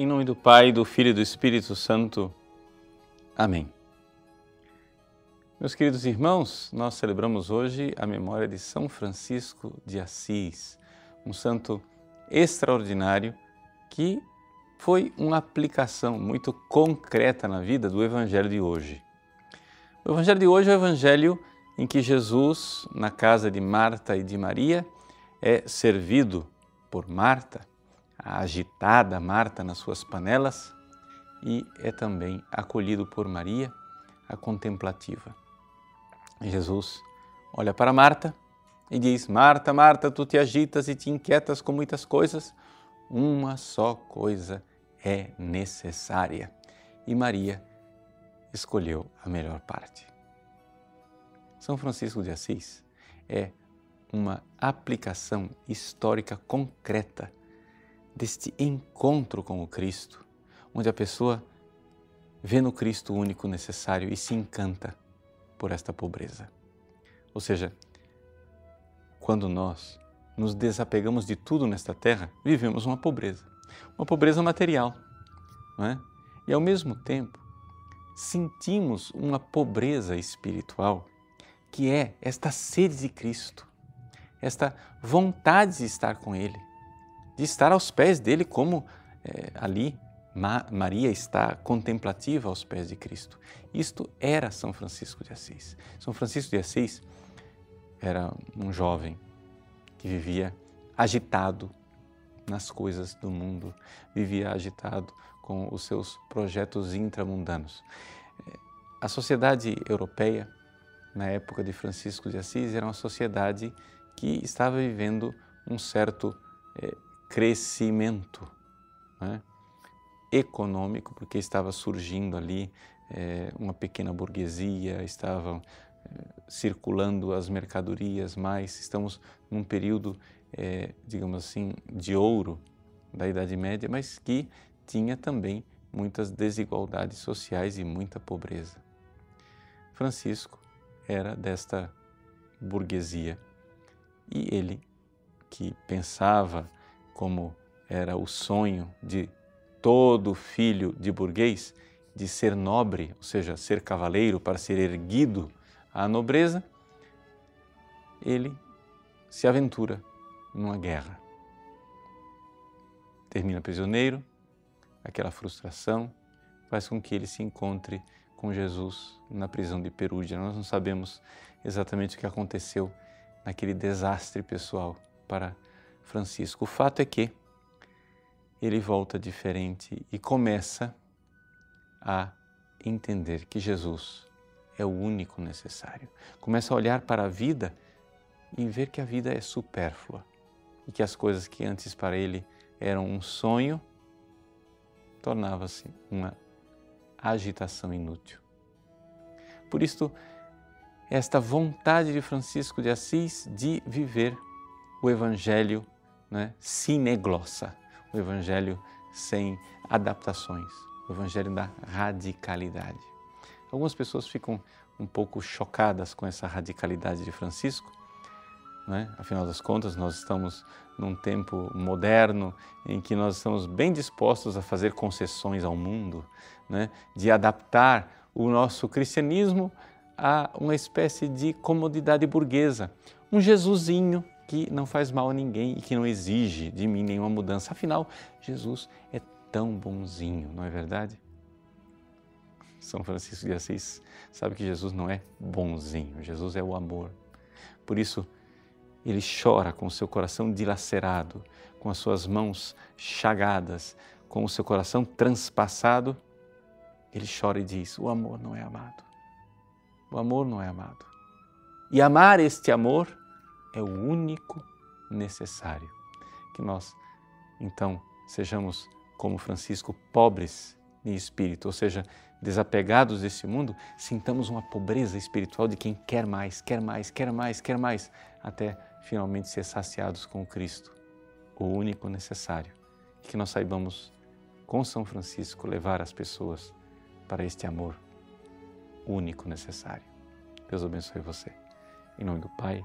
Em nome do Pai, do Filho e do Espírito Santo. Amém. Meus queridos irmãos, nós celebramos hoje a memória de São Francisco de Assis, um santo extraordinário que foi uma aplicação muito concreta na vida do Evangelho de hoje. O Evangelho de hoje é o Evangelho em que Jesus, na casa de Marta e de Maria, é servido por Marta a agitada Marta nas suas panelas e é também acolhido por Maria, a contemplativa. Jesus olha para Marta e diz: Marta, Marta, tu te agitas e te inquietas com muitas coisas. Uma só coisa é necessária. E Maria escolheu a melhor parte. São Francisco de Assis é uma aplicação histórica concreta deste encontro com o Cristo, onde a pessoa vê no Cristo o único necessário e se encanta por esta pobreza. Ou seja, quando nós nos desapegamos de tudo nesta terra, vivemos uma pobreza, uma pobreza material, não é? E ao mesmo tempo, sentimos uma pobreza espiritual, que é esta sede de Cristo, esta vontade de estar com Ele, de estar aos pés dele, como é, ali Ma Maria está contemplativa aos pés de Cristo. Isto era São Francisco de Assis. São Francisco de Assis era um jovem que vivia agitado nas coisas do mundo, vivia agitado com os seus projetos intramundanos. A sociedade europeia, na época de Francisco de Assis, era uma sociedade que estava vivendo um certo é, crescimento né? econômico, porque estava surgindo ali é, uma pequena burguesia, estavam é, circulando as mercadorias mais, estamos num período, é, digamos assim, de ouro da Idade Média, mas que tinha também muitas desigualdades sociais e muita pobreza. Francisco era desta burguesia e ele, que pensava como era o sonho de todo filho de burguês, de ser nobre, ou seja, ser cavaleiro para ser erguido à nobreza, ele se aventura numa guerra. Termina prisioneiro, aquela frustração faz com que ele se encontre com Jesus na prisão de Perúdia. Nós não sabemos exatamente o que aconteceu naquele desastre pessoal para Francisco. O fato é que ele volta diferente e começa a entender que Jesus é o único necessário. Começa a olhar para a vida e ver que a vida é supérflua e que as coisas que antes para ele eram um sonho tornava-se uma agitação inútil. Por isto, esta vontade de Francisco de Assis de viver o Evangelho né, sineglossa, o Evangelho sem adaptações, o Evangelho da radicalidade. Algumas pessoas ficam um pouco chocadas com essa radicalidade de Francisco, né? afinal das contas, nós estamos num tempo moderno em que nós estamos bem dispostos a fazer concessões ao mundo, né? de adaptar o nosso cristianismo a uma espécie de comodidade burguesa, um Jesusinho que não faz mal a ninguém e que não exige de mim nenhuma mudança. Afinal, Jesus é tão bonzinho, não é verdade? São Francisco de Assis sabe que Jesus não é bonzinho, Jesus é o amor. Por isso, ele chora com o seu coração dilacerado, com as suas mãos chagadas, com o seu coração transpassado. Ele chora e diz: O amor não é amado. O amor não é amado. E amar este amor é o único necessário. Que nós, então, sejamos, como Francisco, pobres em espírito, ou seja, desapegados desse mundo, sintamos uma pobreza espiritual de quem quer mais, quer mais, quer mais, quer mais, até finalmente ser saciados com Cristo, o único necessário. Que nós saibamos, com São Francisco, levar as pessoas para este amor único necessário. Deus abençoe você. Em nome do Pai,